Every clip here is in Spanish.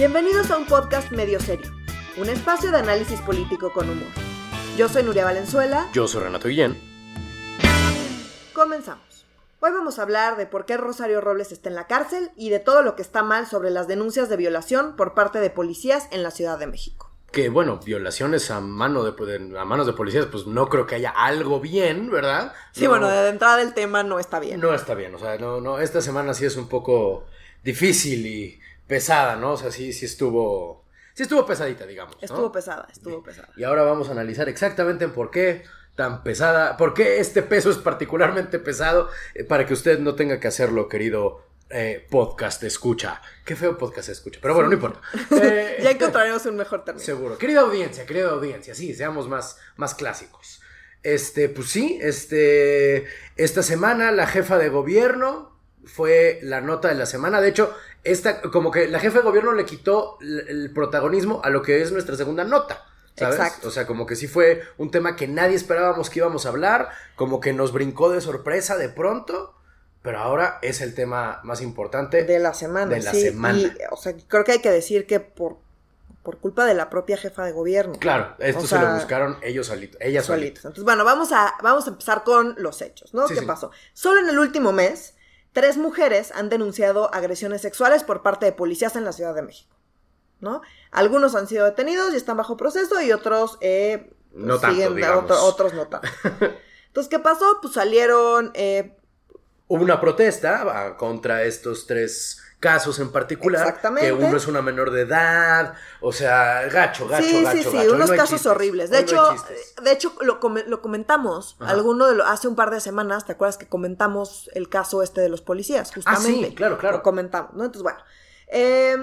Bienvenidos a un podcast medio serio, un espacio de análisis político con humor. Yo soy Nuria Valenzuela. Yo soy Renato Guillén. Comenzamos. Hoy vamos a hablar de por qué Rosario Robles está en la cárcel y de todo lo que está mal sobre las denuncias de violación por parte de policías en la Ciudad de México. Que bueno, violaciones a, mano de, a manos de policías, pues no creo que haya algo bien, ¿verdad? Sí, bueno, de entrada el tema no está bien. No está bien, o sea, no, no, esta semana sí es un poco difícil y pesada, ¿no? O sea, sí, sí estuvo, sí estuvo pesadita, digamos. Estuvo pesada, estuvo pesada. Y ahora vamos a analizar exactamente por qué tan pesada, por qué este peso es particularmente pesado eh, para que usted no tenga que hacerlo, querido eh, podcast escucha. Qué feo podcast escucha, pero bueno, no importa. Eh, ya encontraremos un mejor término. Seguro. Querida audiencia, querida audiencia, sí, seamos más, más clásicos. Este, pues sí, este, esta semana la jefa de gobierno fue la nota de la semana. De hecho, esta, como que la jefa de gobierno le quitó el protagonismo a lo que es nuestra segunda nota. ¿sabes? Exacto. O sea, como que sí fue un tema que nadie esperábamos que íbamos a hablar, como que nos brincó de sorpresa de pronto, pero ahora es el tema más importante de la semana. De la semana. Y, o sea, creo que hay que decir que por, por culpa de la propia jefa de gobierno. Claro, esto se lo buscaron ellos solitos, ellas solitos. Entonces, bueno, vamos a, vamos a empezar con los hechos, ¿no? ¿Qué pasó? Solo en el último mes tres mujeres han denunciado agresiones sexuales por parte de policías en la Ciudad de México. ¿no? Algunos han sido detenidos y están bajo proceso y otros eh, no siguen, tanto, otros no tanto. Entonces, ¿qué pasó? Pues salieron... Eh, Hubo una protesta contra estos tres casos en particular. Exactamente. Que uno es una menor de edad, o sea, gacho, gacho, sí, gacho. Sí, sí, sí, unos casos horribles. De hecho, de hecho lo, lo comentamos, alguno de lo, hace un par de semanas, ¿te acuerdas que comentamos el caso este de los policías? Justamente. Ah, sí, claro, claro. Lo comentamos, ¿no? Entonces, bueno. Eh,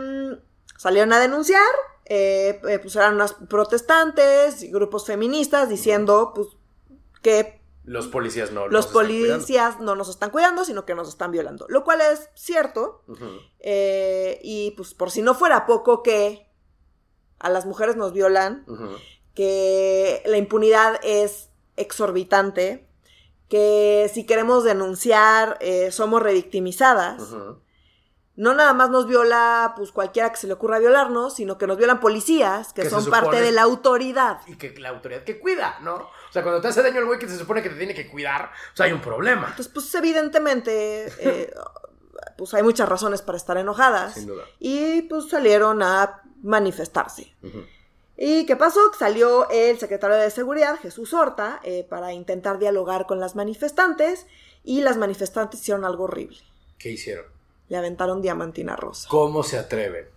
salieron a denunciar, eh, eh, pues eran unas protestantes y grupos feministas diciendo, pues, que los policías no los policías no nos están cuidando sino que nos están violando lo cual es cierto eh, y pues por si no fuera poco que a las mujeres nos violan que la impunidad es exorbitante que si queremos denunciar eh, somos revictimizadas no nada más nos viola pues cualquiera que se le ocurra violarnos, sino que nos violan policías, que, son parte de la autoridad. Y que la autoridad que cuida, ¿no? O sea, cuando te hace daño el güey que se supone que te tiene que cuidar, pues hay un problema. Entonces, pues evidentemente, eh, pues hay muchas razones para estar enojadas. Sin duda. Y pues salieron a manifestarse. ¿Y qué pasó? Salió el secretario de Seguridad, Jesús Horta, eh, para intentar dialogar con las manifestantes y las manifestantes hicieron algo horrible. ¿Qué hicieron? le aventaron diamantina rosa. ¿Cómo se atreven?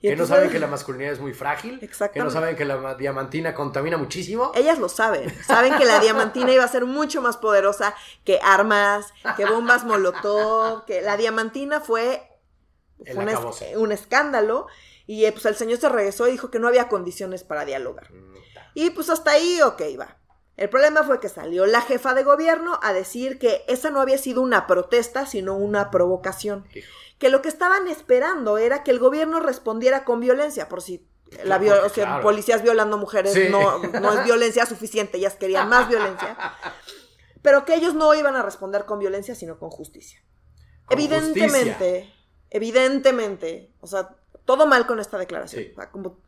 Que no saben que la masculinidad es muy frágil, que no saben que la diamantina contamina muchísimo. Ellas lo saben, saben que la diamantina iba a ser mucho más poderosa que armas, que bombas molotov, que la diamantina fue, un, escándalo y eh, pues el señor se regresó y dijo que no había condiciones para dialogar. Mm, y pues hasta ahí, ok, va. El problema fue que salió la jefa de gobierno a decir que esa no había sido una protesta, sino una provocación. Que lo que estaban esperando era que el gobierno respondiera con violencia, por si la policías violando mujeres no, no, es violencia suficiente, ellas querían más violencia. Pero que ellos no iban a responder con violencia, sino con justicia. evidentemente, evidentemente, o sea, todo mal con esta declaración. como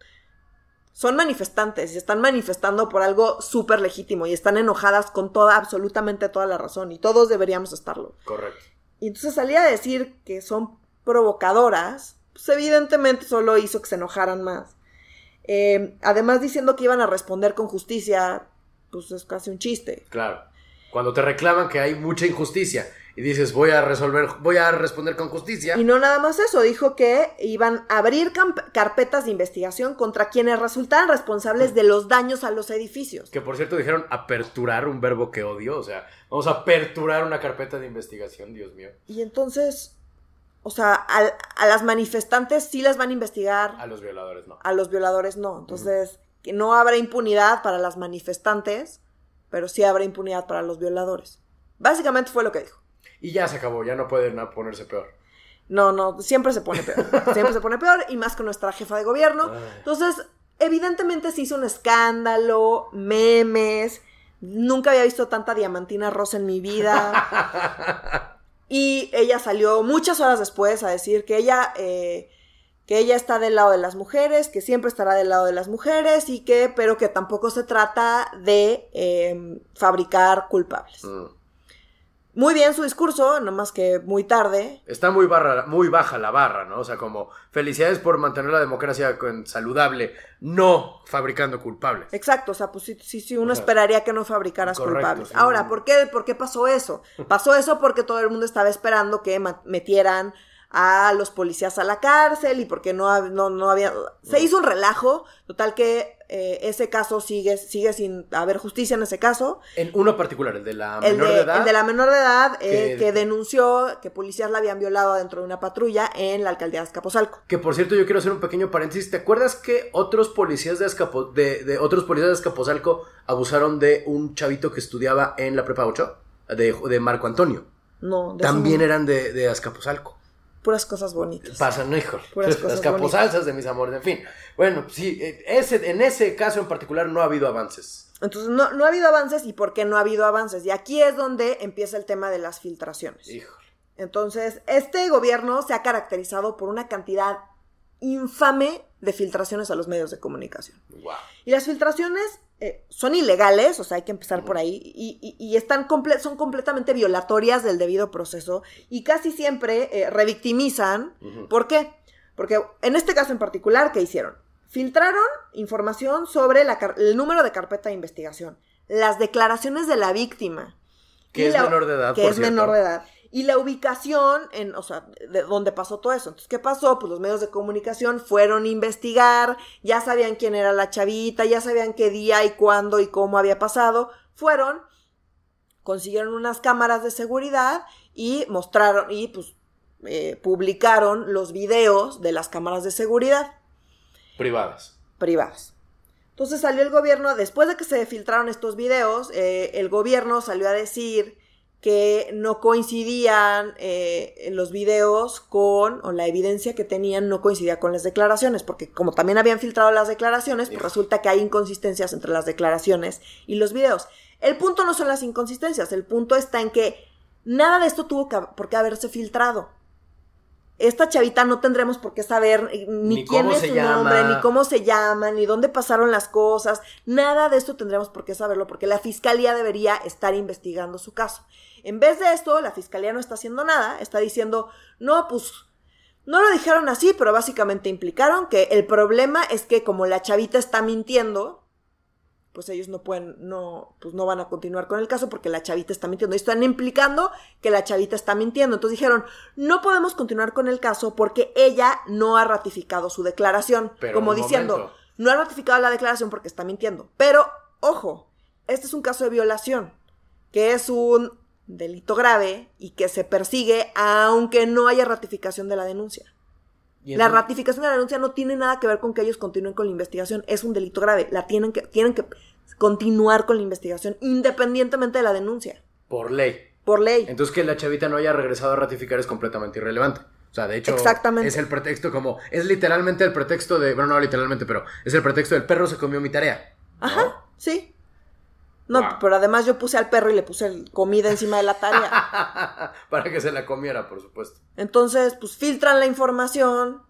son manifestantes y están manifestando por algo súper legítimo y están enojadas con toda, absolutamente toda la razón y todos deberíamos estarlo. Correcto. Y entonces salía a decir que son provocadoras, pues evidentemente solo hizo que se enojaran más. Eh, además diciendo que iban a responder con justicia, pues es casi un chiste. Claro. Cuando te reclaman que hay mucha injusticia y dices voy a resolver, voy a responder con justicia. Y no nada más eso, dijo que iban a abrir carpetas de investigación contra quienes resultaran responsables de los daños a los edificios. Que por cierto dijeron aperturar, un verbo que odio, o sea, vamos a aperturar una carpeta de investigación, Dios mío. Y entonces, o sea, a, las manifestantes sí las van a investigar. A los violadores no. A los violadores no. Entonces, que no habrá impunidad para las manifestantes, pero sí habrá impunidad para los violadores. Básicamente fue lo que dijo y ya se acabó, ya no pueden ponerse peor. No, no, siempre se pone peor. siempre se pone peor y más con nuestra jefa de gobierno. Entonces, evidentemente se hizo un escándalo, memes. Nunca había visto tanta diamantina rosa en mi vida. y ella salió muchas horas después a decir que ella, eh, que ella está del lado de las mujeres, que siempre estará del lado de las mujeres y que, pero que tampoco se trata de em, fabricar culpables. Mm. Muy bien su discurso, más que muy tarde. Está muy, barra, muy baja la barra, ¿no? O sea, como felicidades por mantener la democracia saludable, no fabricando culpables. Exacto, o sea, pues sí, sí, uno esperaría que no fabricaras culpables. Ahora, ¿por qué, ¿por qué pasó eso? Pasó eso porque todo el mundo estaba esperando que metieran a los policías a la cárcel y porque no, no, no había... Se hizo un relajo, total que eh, ese caso sigue, sigue sin haber justicia en ese caso. En uno particular, el de la menor de, edad. El de la menor de edad eh, que, denunció que policías la habían violado dentro de una patrulla en la alcaldía de Azcapotzalco. Que por cierto, yo quiero hacer un pequeño paréntesis. ¿Te acuerdas que otros policías de, de, otros policías de Azcapotzalco abusaron de un chavito que estudiaba en la prepa 8? De, de Marco Antonio. No, También eran de, de Azcapotzalco puras cosas bonitas. Pasan, no, hijo. Las caposalsas de mis amores, en fin. Bueno, sí, eh, ese, en ese caso en particular no ha habido avances. Entonces, no, no ha habido avances y por qué no ha habido avances. Y aquí es donde empieza el tema de las filtraciones. Hijo. Entonces, este gobierno se ha caracterizado por una cantidad infame de filtraciones a los medios de comunicación. Wow. Y las filtraciones eh, son ilegales, o sea, hay que empezar por ahí, y, están son completamente violatorias del debido proceso y casi siempre eh, revictimizan. ¿Por qué? Porque en este caso en particular, ¿qué hicieron? Filtraron información sobre el número de carpeta de investigación, las declaraciones de la víctima. Que es menor de edad. Que es menor de edad y la ubicación en, o sea, de dónde pasó todo eso. Entonces, ¿qué pasó? Pues los medios de comunicación fueron a investigar, ya sabían quién era la chavita, ya sabían qué día y cuándo y cómo había pasado. Fueron, consiguieron unas cámaras de seguridad y mostraron y pues eh, publicaron los videos de las cámaras de seguridad. Privadas. Privadas. Entonces salió el gobierno, después de que se filtraron estos videos, eh, el gobierno salió a decir que no coincidían eh, los videos con, o la evidencia que tenían no coincidía con las declaraciones, porque como también habían filtrado las declaraciones, pues resulta que hay inconsistencias entre las declaraciones y los videos. El punto no son las inconsistencias, el punto está en que nada de esto tuvo por qué haberse filtrado esta chavita no tendremos por qué saber ni, quién es su nombre, ni cómo se llama, ni dónde pasaron las cosas. Nada de esto tendremos por qué saberlo, porque la fiscalía debería estar investigando su caso. En vez de esto, la fiscalía no está haciendo nada, está diciendo, no, pues no lo dijeron así, pero básicamente implicaron que el problema es que como la chavita está mintiendo, pues ellos no pueden, no, pues no van a continuar con el caso porque la chavita está mintiendo. Y están implicando que la chavita está mintiendo. Entonces dijeron, no podemos continuar con el caso porque ella no ha ratificado su declaración. como diciendo, no ha ratificado la declaración porque está mintiendo. Pero, ojo, este es un caso de violación, que es un delito grave y que se persigue aunque no haya ratificación de la denuncia. La ratificación de la denuncia no tiene nada que ver con que ellos continúen con la investigación. Es un delito grave. La tienen que, tienen que continuar con la investigación independientemente de la denuncia. Por ley. Por ley. Entonces que la chavita no haya regresado a ratificar es completamente irrelevante. O sea, de hecho, es el pretexto como, es literalmente el pretexto de, bueno, no literalmente, pero es el pretexto del perro se comió mi tarea. Ajá, sí. No, pero además yo puse al perro y le puse comida encima de la tarea. Para que se la comiera, por supuesto. Entonces, pues filtran la información,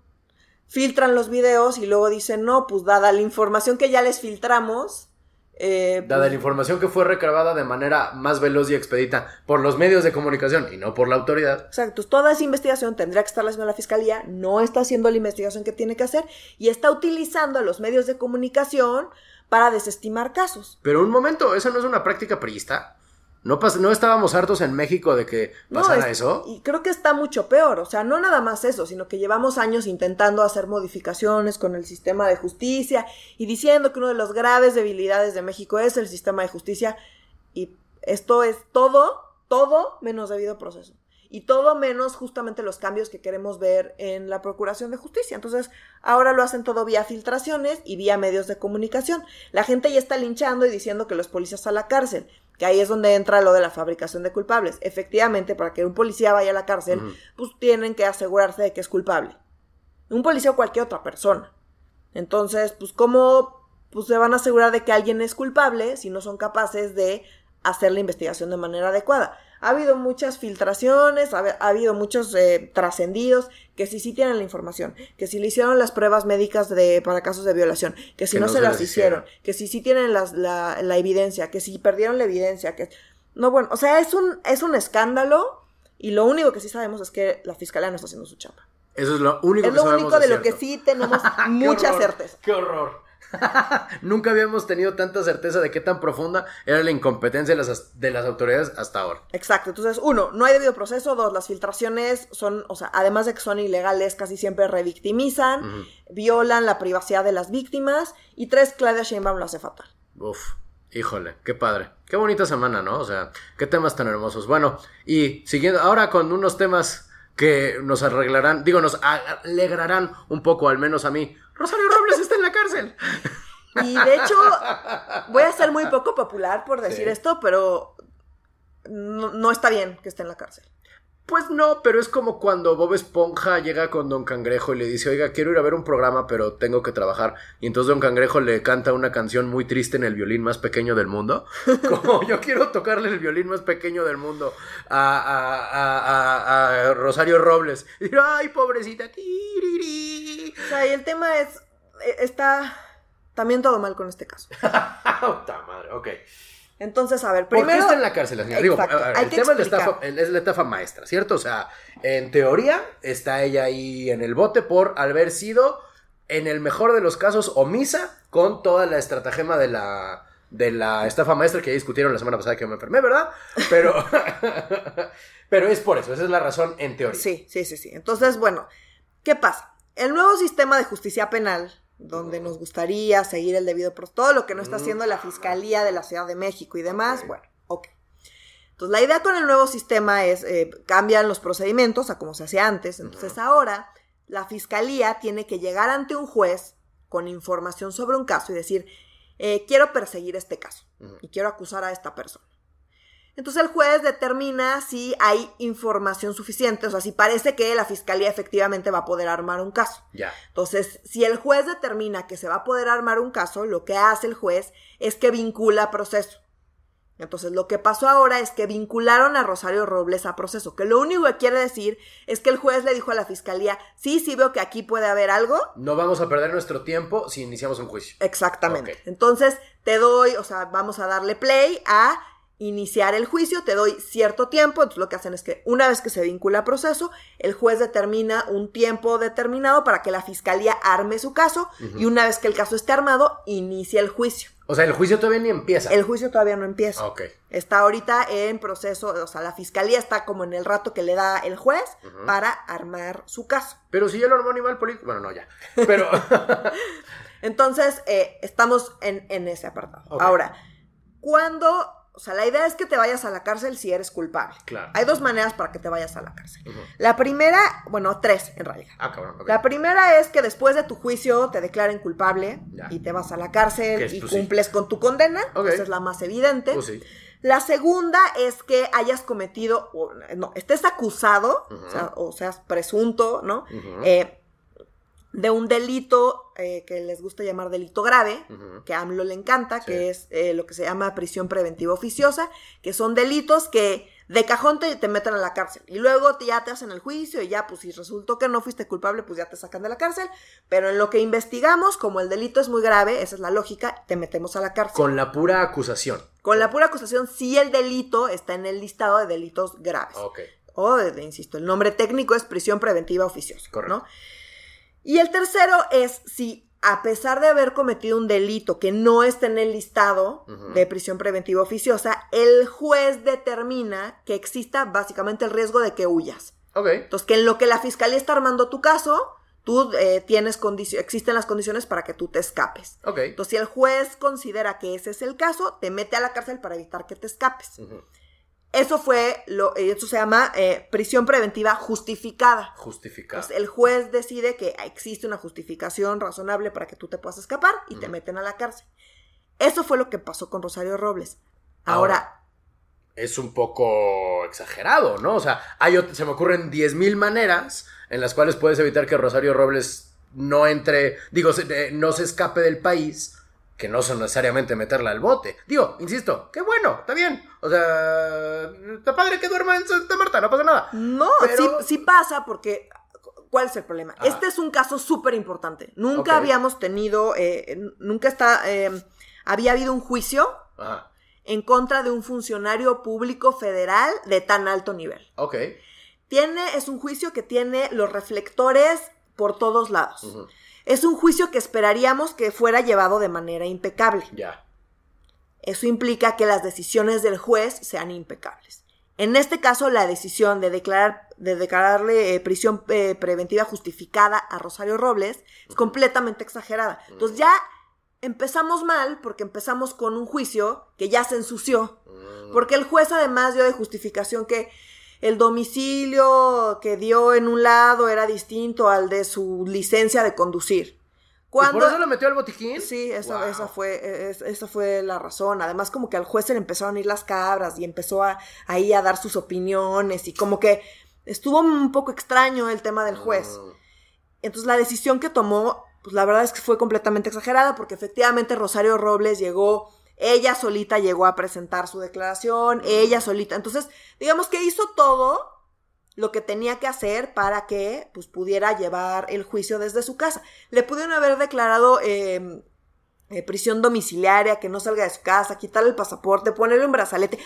filtran los videos y luego dicen, no, pues dada la información que ya les filtramos. Eh, dada pues la información que fue recabada de manera más veloz y expedita por los medios de comunicación y no por la autoridad. Exacto, toda esa investigación tendría que estar haciendo la fiscalía, no está haciendo la investigación que tiene que hacer y está utilizando a los medios de comunicación para desestimar casos. Pero un momento, ¿esa no es una práctica priista? ¿No, ¿No estábamos hartos en México de que pasara eso? Y creo que está mucho peor. O sea, no nada más eso, sino que llevamos años intentando hacer modificaciones con el sistema de justicia y diciendo que una de las graves debilidades de México es el sistema de justicia. Y esto es todo, todo menos debido proceso y todo menos justamente los cambios que queremos ver en la Procuración de Justicia. Entonces, ahora lo hacen todo vía filtraciones y vía medios de comunicación. La gente ya está linchando y diciendo que los policías a la cárcel, que ahí es donde entra lo de la fabricación de culpables. Efectivamente, para que un policía vaya a la cárcel, pues tienen que asegurarse de que es culpable. Un policía o cualquier otra persona. Entonces, pues, ¿cómo pues, se van a asegurar de que alguien es culpable si no son capaces de hacer la investigación de manera adecuada. Ha habido muchas filtraciones, ha, habido muchos eh, trascendidos que si sí tienen la información, que si le hicieron las pruebas médicas de, para casos de violación, que si no, se, las hicieron, que si sí tienen la, la, evidencia, que si perdieron la evidencia, que... No, bueno, o sea, es un, es un escándalo y lo único que sí sabemos es que la fiscalía no está haciendo su chamba. Eso es lo único es lo único de, lo que sí tenemos mucha certeza. ¡Qué horror! Nunca habíamos tenido tanta certeza de qué tan profunda era la incompetencia de las, de las autoridades hasta ahora. Exacto. Entonces, uno, no hay debido proceso. Dos, las filtraciones son, o sea, además de que son ilegales, casi siempre revictimizan, violan la privacidad de las víctimas. Y tres, Claudia Sheinbaum lo hace fatal. Uf. Híjole, qué padre. Qué bonita semana, ¿no? O sea, qué temas tan hermosos. Bueno, y siguiendo ahora con unos temas que nos arreglarán, digo, nos alegrarán un poco, al menos a mí. Rosario Robles cárcel. Y de hecho, voy a ser muy poco popular por decir esto, pero no, está bien que esté en la cárcel. Pues no, pero es como cuando Bob Esponja llega con Don Cangrejo y le dice, oiga, quiero ir a ver un programa, pero tengo que trabajar. Y entonces Don Cangrejo le canta una canción muy triste en el violín más pequeño del mundo. Como yo quiero tocarle el violín más pequeño del mundo a, a, Rosario Robles. Y ay, pobrecita. O sea, y el tema es, está también todo mal con este caso. Puta madre, ok. Entonces, a ver, primero... ¿Por qué está en la cárcel, señora? Digo, el tema es la, estafa, maestra, ¿cierto? O sea, en teoría está ella ahí en el bote por haber sido, en el mejor de los casos, omisa con toda la estratagema de la, de la estafa maestra que ya discutieron la semana pasada que me enfermé, ¿verdad? Pero, pero es por eso, esa es la razón en teoría. Sí, sí, sí, sí. Entonces, bueno, ¿qué pasa? El nuevo sistema de justicia penal donde nos gustaría seguir el debido proceso, todo lo que no está haciendo la Fiscalía de la Ciudad de México y demás, bueno, ok. Entonces, la idea con el nuevo sistema es, eh, cambian los procedimientos a como se hacía antes, entonces ahora la Fiscalía tiene que llegar ante un juez con información sobre un caso y decir, eh, quiero perseguir este caso y quiero acusar a esta persona. Entonces el juez determina si hay información suficiente, o sea, si parece que la fiscalía efectivamente va a poder armar un caso. Ya. Entonces, si el juez determina que se va a poder armar un caso, lo que hace el juez es que vincula proceso. Entonces, lo que pasó ahora es que vincularon a Rosario Robles a proceso, que lo único que quiere decir es que el juez le dijo a la fiscalía, sí, sí veo que aquí puede haber algo. No vamos a perder nuestro tiempo si iniciamos un juicio. Exactamente. Entonces, te doy, o sea, vamos a darle play a iniciar el juicio, te doy cierto tiempo, entonces lo que hacen es que una vez que se vincula a proceso, el juez determina un tiempo determinado para que la fiscalía arme su caso y una vez que el caso esté armado, inicia el juicio. O sea, el juicio todavía ni empieza. El juicio todavía no empieza. Ok. Está ahorita en proceso, o sea, la fiscalía está como en el rato que le da el juez para armar su caso. Pero si ya lo armó a nivel político, bueno, no, ya. Pero... Entonces, eh, estamos en, ese apartado. Ahora, cuando o sea, la idea es que te vayas a la cárcel si eres culpable. Claro. Hay dos maneras para que te vayas a la cárcel. La primera, bueno, tres en realidad. Ah, cabrón. La primera es que después de tu juicio te declaren culpable y te vas a la cárcel y pues cumples con tu condena. Esa es la más evidente. Pues sí. La segunda es que hayas cometido, no, estés acusado, o, seas presunto, ¿no? Eh, de un delito eh, que les gusta llamar delito grave, que a AMLO le encanta, que es eh, lo que se llama prisión preventiva oficiosa, que son delitos que de cajón te, te meten a la cárcel y luego ya te hacen el juicio y ya, pues si resultó que no fuiste culpable, pues ya te sacan de la cárcel, pero en lo que investigamos, como el delito es muy grave, esa es la lógica, te metemos a la cárcel. Con la pura acusación. Con la pura acusación, si el delito está en el listado de delitos graves. Ok. O, de, insisto, el nombre técnico es prisión preventiva oficiosa. Correcto. ¿no? Y el tercero es si a pesar de haber cometido un delito que no está en el listado de prisión preventiva oficiosa, el juez determina que exista básicamente el riesgo de que huyas. Ok. Entonces, que en lo que la fiscalía está armando tu caso, tú eh, tienes condiciones, existen las condiciones para que tú te escapes. Ok. Entonces, si el juez considera que ese es el caso, te mete a la cárcel para evitar que te escapes. Eso fue, lo, eh, eso se llama eh, prisión preventiva justificada. Justificada. el juez decide que existe una justificación razonable para que tú te puedas escapar y te meten a la cárcel. Eso fue lo que pasó con Rosario Robles. Ahora, es un poco exagerado, ¿no? O sea, hay, se me ocurren 10.000 maneras en las cuales puedes evitar que Rosario Robles no entre, digo, no se escape del país que no son necesariamente meterla al bote. Digo, insisto, qué bueno, está bien. O sea, está padre que duerma en Santa Marta, no pasa nada. No, sí, pasa porque ¿Cuál es el problema? Ah. Este es un caso súper importante. Nunca habíamos tenido, eh, nunca está, eh, había habido un juicio en contra de un funcionario público federal de tan alto nivel. Ok. Tiene, es un juicio que tiene los reflectores por todos lados. Es un juicio que esperaríamos que fuera llevado de manera impecable. Ya. Eso implica que las decisiones del juez sean impecables. En este caso, la decisión de, declarar, de declararle eh, prisión eh, preventiva justificada a Rosario Robles es completamente exagerada. Entonces ya empezamos mal porque empezamos con un juicio que ya se ensució. Mm. Porque el juez además dio de justificación que el domicilio que dio en un lado era distinto al de su licencia de conducir. Cuando, ¿Por eso lo metió al botiquín? Sí, esa, esa, fue, esa fue la razón. Además, como que al juez se le empezaron a ir las cabras y empezó a, ahí a dar sus opiniones y como que estuvo un poco extraño el tema del juez. Ah. Entonces, la decisión que tomó, pues la verdad es que fue completamente exagerada porque efectivamente Rosario Robles llegó ella solita llegó a presentar su declaración, ella solita. Entonces, digamos que hizo todo lo que tenía que hacer para que pues, pudiera llevar el juicio desde su casa. Le pudieron haber declarado em, eh, prisión domiciliaria, que no salga de su casa, quitarle el pasaporte, ponerle un brazalete.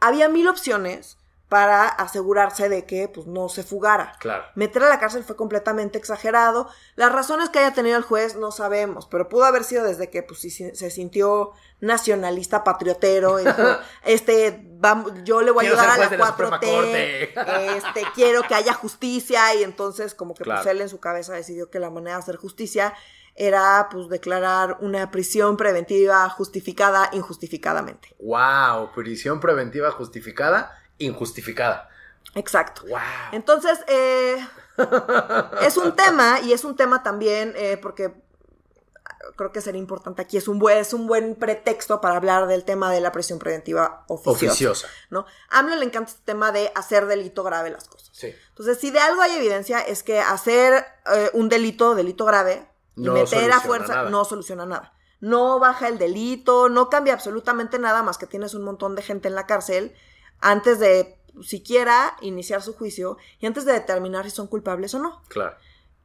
Había mil opciones para asegurarse de que pues, no se fugara. Claro. Meter a la cárcel fue completamente exagerado. Las razones que haya tenido el juez no sabemos, pero pudo haber sido desde que pues, se sintió nacionalista patriotero. este, vamos, yo le voy a ayudar a la 4T. Este, quiero que haya justicia. Y entonces, como que pues, él en su cabeza decidió que la manera de hacer justicia era pues declarar una prisión preventiva justificada injustificadamente. Wow, prisión preventiva justificada injustificada. Exacto. Entonces, eh, es un tema, y es un tema también, eh, porque creo que sería importante aquí, es un, buen, es un buen pretexto para hablar del tema de la presión preventiva oficiosa. ¿no? A AMLO le encanta este tema de hacer delito grave las cosas. Sí. Entonces, si de algo hay evidencia, es que hacer eh, un delito, delito grave, y meter a fuerza, no soluciona nada. No baja el delito, no cambia absolutamente nada más que tienes un montón de gente en la cárcel antes de siquiera iniciar su juicio y antes de determinar si son culpables o no. Claro.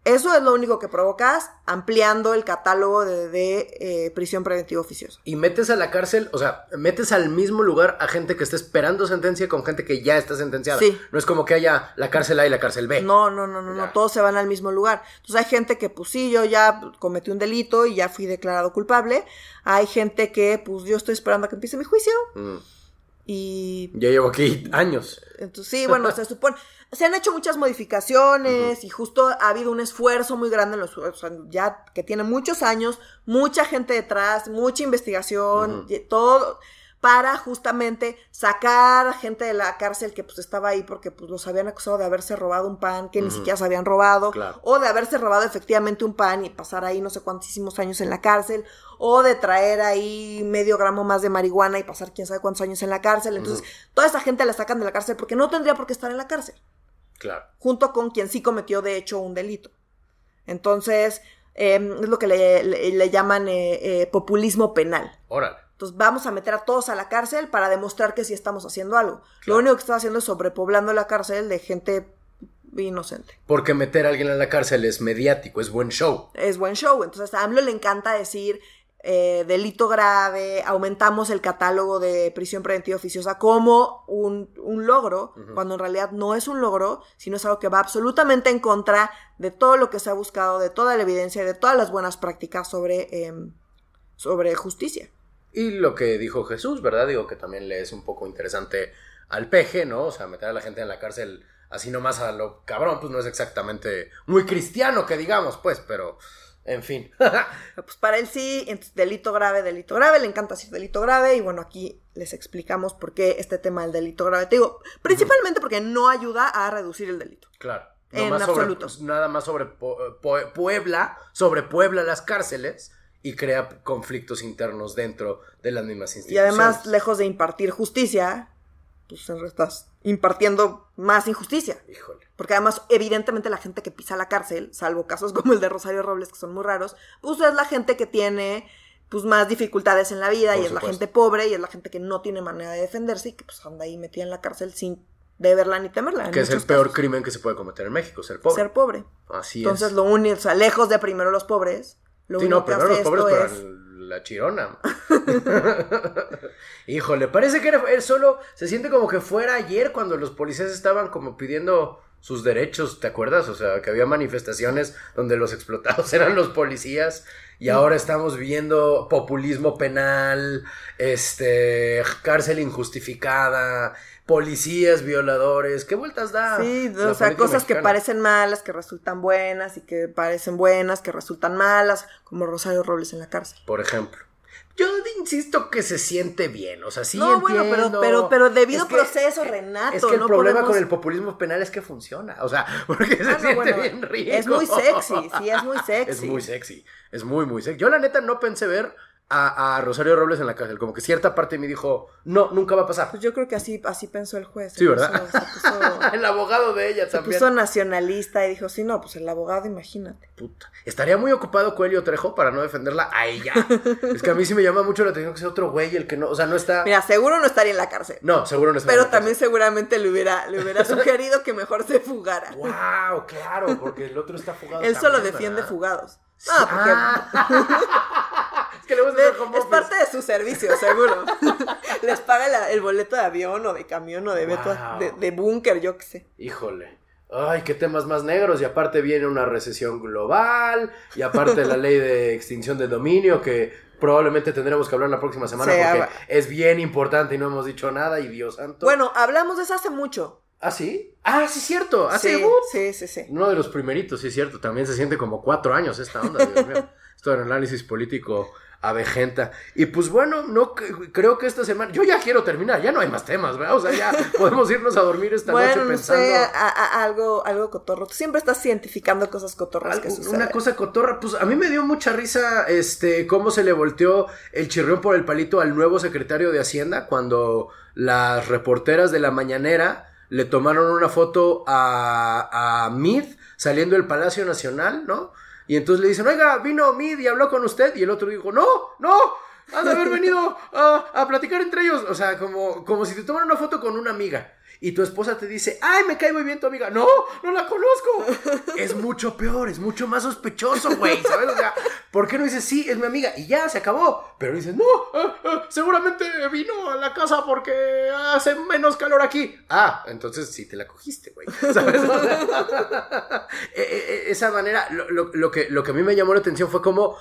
Eso es lo único que provocas ampliando el catálogo de, eh, prisión preventiva oficiosa. Y metes a la cárcel, o sea, metes al mismo lugar a gente que está esperando sentencia con gente que ya está sentenciada. Sí. No es como que haya la cárcel A y la cárcel B. No, no, no, no, no, todos se van al mismo lugar. Entonces hay gente que, pues sí, yo ya cometí un delito y ya fui declarado culpable. Hay gente que, pues yo estoy esperando a que empiece mi juicio. Mm. Y... Ya llevo aquí años. Entonces, sí, bueno, se supone... Se han hecho muchas modificaciones y justo ha habido un esfuerzo muy grande en los... O sea, ya que tiene muchos años, mucha gente detrás, mucha investigación, todo para justamente sacar a gente de la cárcel que pues estaba ahí porque pues los habían acusado de haberse robado un pan que ni siquiera se habían robado o de haberse robado efectivamente un pan y pasar ahí no sé cuántísimos años en la cárcel o de traer ahí medio gramo más de marihuana y pasar quién sabe cuántos años en la cárcel. Entonces, toda esa gente la sacan de la cárcel porque no tendría por qué estar en la cárcel. Claro. Junto con quien sí cometió de hecho un delito. Entonces, em, es lo que le, llaman eh, eh, populismo penal. Órale. Entonces vamos a meter a todos a la cárcel para demostrar que sí estamos haciendo algo. Lo único que está haciendo es sobrepoblando la cárcel de gente inocente. Porque meter a alguien en la cárcel es mediático, es buen show. Es buen show. Entonces a AMLO le encanta decir eh, delito grave, aumentamos el catálogo de prisión preventiva oficiosa como un, logro, cuando en realidad no es un logro, sino es algo que va absolutamente en contra de todo lo que se ha buscado, de toda la evidencia de todas las buenas prácticas sobre, em, sobre justicia. Y lo que dijo Jesús, ¿verdad? Digo que también le es un poco interesante al peje, ¿no? O sea, meter a la gente en la cárcel así nomás a lo cabrón, pues no es exactamente muy cristiano que digamos, pues, pero en fin. pues para él sí, entonces delito grave, delito grave, le encanta decir delito grave y bueno, aquí les explicamos por qué este tema del delito grave. Te digo, principalmente porque no ayuda a reducir el delito. Claro. en absoluto. nada más sobre Puebla, sobre Puebla las cárceles y crea conflictos internos dentro de las mismas instituciones. Y además, lejos de impartir justicia, pues estás impartiendo más injusticia. Híjole. Porque además, evidentemente, la gente que pisa la cárcel, salvo casos como el de Rosario Robles, que son muy raros, pues es la gente que tiene pues más dificultades en la vida y es la gente pobre y es la gente que no tiene manera de defenderse y que pues anda ahí metida en la cárcel sin deberla ni temerla. Que es el peor crimen que se puede cometer en México, ser pobre. Ser pobre. Así Entonces, lo único, o sea, lejos de primero los pobres, lo sí, no, primero los pobres para la chirona. Híjole, parece que era, solo, se siente como que fuera ayer cuando los policías estaban como pidiendo sus derechos, ¿te acuerdas? O sea, que había manifestaciones donde los explotados eran los policías y ahora estamos viendo populismo penal, este, cárcel injustificada, policías violadores, ¿qué vueltas da? Sí, o sea, cosas que parecen malas, que resultan buenas y que parecen buenas, que resultan malas, como Rosario Robles en la cárcel. Por ejemplo. Yo insisto que se siente bien, o sea, sí no, bueno, pero, pero, pero debido proceso, Renato. Es que el problema con el populismo penal es que funciona, o sea, porque se ah, siente bien rico. Es muy sexy, sí, es muy sexy. Es muy sexy, es muy, muy sexy. Yo la neta no pensé ver a, Rosario Robles en la cárcel. Como que cierta parte de mí dijo, no, nunca va a pasar. Pues yo creo que así, así pensó el juez. Sí, ¿verdad? el abogado de ella también. Se puso nacionalista y dijo, sí, no, pues el abogado, imagínate. Puta. Estaría muy ocupado Coelho Trejo para no defenderla a ella. es que a mí sí me llama mucho la atención que sea otro güey el que no, o sea, no está... Mira, seguro no estaría en la cárcel. No, seguro no estaría Pero también seguramente le hubiera, le hubiera sugerido que mejor se fugara. wow, claro, porque el otro está fugado. Él solo defiende fugados. Ah, porque... Ah. Que le gusta Es parte de su servicio, seguro. Les paga el boleto de avión o de camión o de, de, de búnker, yo qué sé. Híjole. Ay, qué temas más negros. Y aparte viene una recesión global. Y aparte la ley de extinción de dominio que probablemente tendremos que hablar la próxima semana porque es bien importante y no hemos dicho nada. Y Dios santo. Bueno, hablamos de eso hace mucho. ¿Ah, sí? Ah, sí, cierto. Hace sí, sí, sí, sí. Uno de los primeritos, sí, cierto. También se siente como cuatro años esta onda, Dios mío. Esto del análisis político avejenta. Y pues bueno, no creo que esta semana. Yo ya quiero terminar, ya no hay más temas, ¿verdad? O sea, ya podemos irnos a dormir esta noche pensando. Sé, algo, algo cotorro. Tú siempre estás cientificando cosas cotorras que suceden. Una cosa cotorra, pues a mí me dio mucha risa este cómo se le volteó el chirrión por el palito al nuevo secretario de Hacienda cuando las reporteras de la mañanera le tomaron una foto a, a Mid saliendo del Palacio Nacional, ¿no? Y entonces le dicen, oiga, vino Mid y habló con usted. Y el otro dijo, no, no, han de haber venido a, a, platicar entre ellos. O sea, como, como si te tomaran una foto con una amiga. Y tu esposa te dice, ay, me cae muy bien tu amiga. No, no la conozco. es mucho peor, es mucho más sospechoso, güey. ¿Sabes? O sea, ¿por qué no dices, sí, es mi amiga? Y ya, se acabó. Pero dices, no, eh, eh, seguramente vino a la casa porque hace menos calor aquí. Ah, entonces sí te la cogiste, güey. ¿Sabes? Eh, esa manera, lo, lo, que, lo que a mí me llamó la atención fue como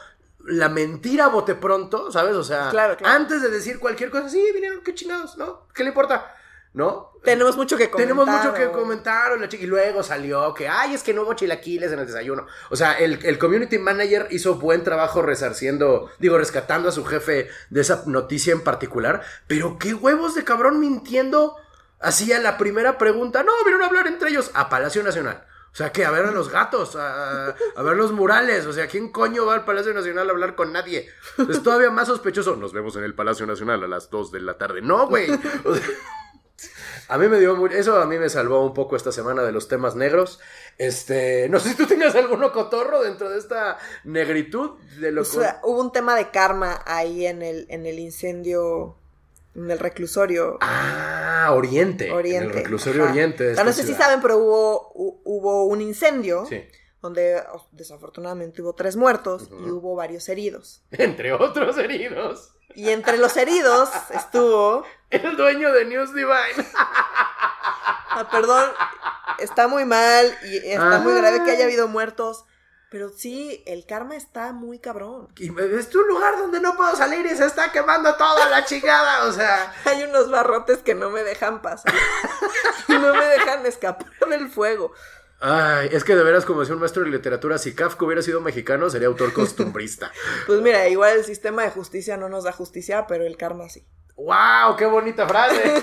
la mentira bote pronto, ¿sabes? O sea, antes de decir cualquier cosa, sí, vinieron, qué chingados, ¿no? ¿Qué le importa? ¿No? Tenemos mucho que comentar. Tenemos mucho que comentar. Y luego salió que, ay, es que no hubo chilaquiles en el desayuno. O sea, el, community manager hizo buen trabajo resarciendo, digo, rescatando a su jefe de esa noticia en particular. Pero qué huevos de cabrón mintiendo. Hacía la primera pregunta. No, vieron a hablar entre ellos a Palacio Nacional. O sea, que a ver a los gatos, a, ver los murales. O sea, ¿quién coño va al Palacio Nacional a hablar con nadie? Es todavía más sospechoso. Nos vemos en el Palacio Nacional a las 2 de la tarde. No, güey. O sea, a mí me dio muy, eso a mí me salvó un poco esta semana de los temas negros. Este, no sé si tú tengas alguno cotorro dentro de esta negritud de lo hubo un tema de karma ahí en el en el incendio en el reclusorio. Ah, Oriente. Oriente. En el reclusorio Oriente. no sé si saben, pero hubo, hubo un incendio. Donde oh, desafortunadamente hubo tres muertos y hubo varios heridos. Entre otros heridos. Y entre los heridos estuvo. El dueño de News Divine. Ah, perdón, está muy mal y está muy grave que haya habido muertos. Pero sí, el karma está muy cabrón. Y es tu lugar donde no puedo salir y se está quemando toda la chingada, o sea. Hay unos barrotes que no me dejan pasar. no me dejan escapar del fuego. Ay, es que de veras, como decía un maestro de literatura, si Kafka hubiera sido mexicano, sería autor costumbrista. pues mira, igual el sistema de justicia no nos da justicia, pero el karma sí. ¡Wow! ¡Qué bonita frase!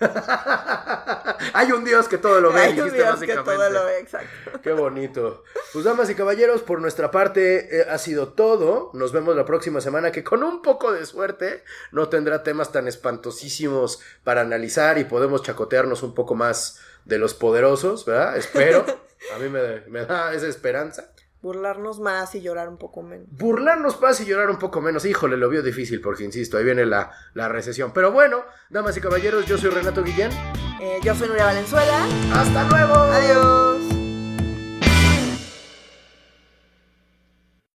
Hay un Dios que todo lo ve, Hay un Dios que todo lo ve, exacto. Qué bonito. Pues damas y caballeros, por nuestra parte eh, ha sido todo. Nos vemos la próxima semana que con un poco de suerte no tendrá temas tan espantosísimos para analizar y podemos chacotearnos un poco más de los poderosos, ¿verdad? Espero. A mí me, me da esa esperanza. Burlarnos más y llorar un poco menos. Burlarnos más y llorar un poco menos. Híjole, lo vio difícil porque, insisto, ahí viene la, recesión. Pero bueno, damas y caballeros, yo soy Renato Guillén. Eh, yo soy Nuria Valenzuela. Hasta luego. Adiós.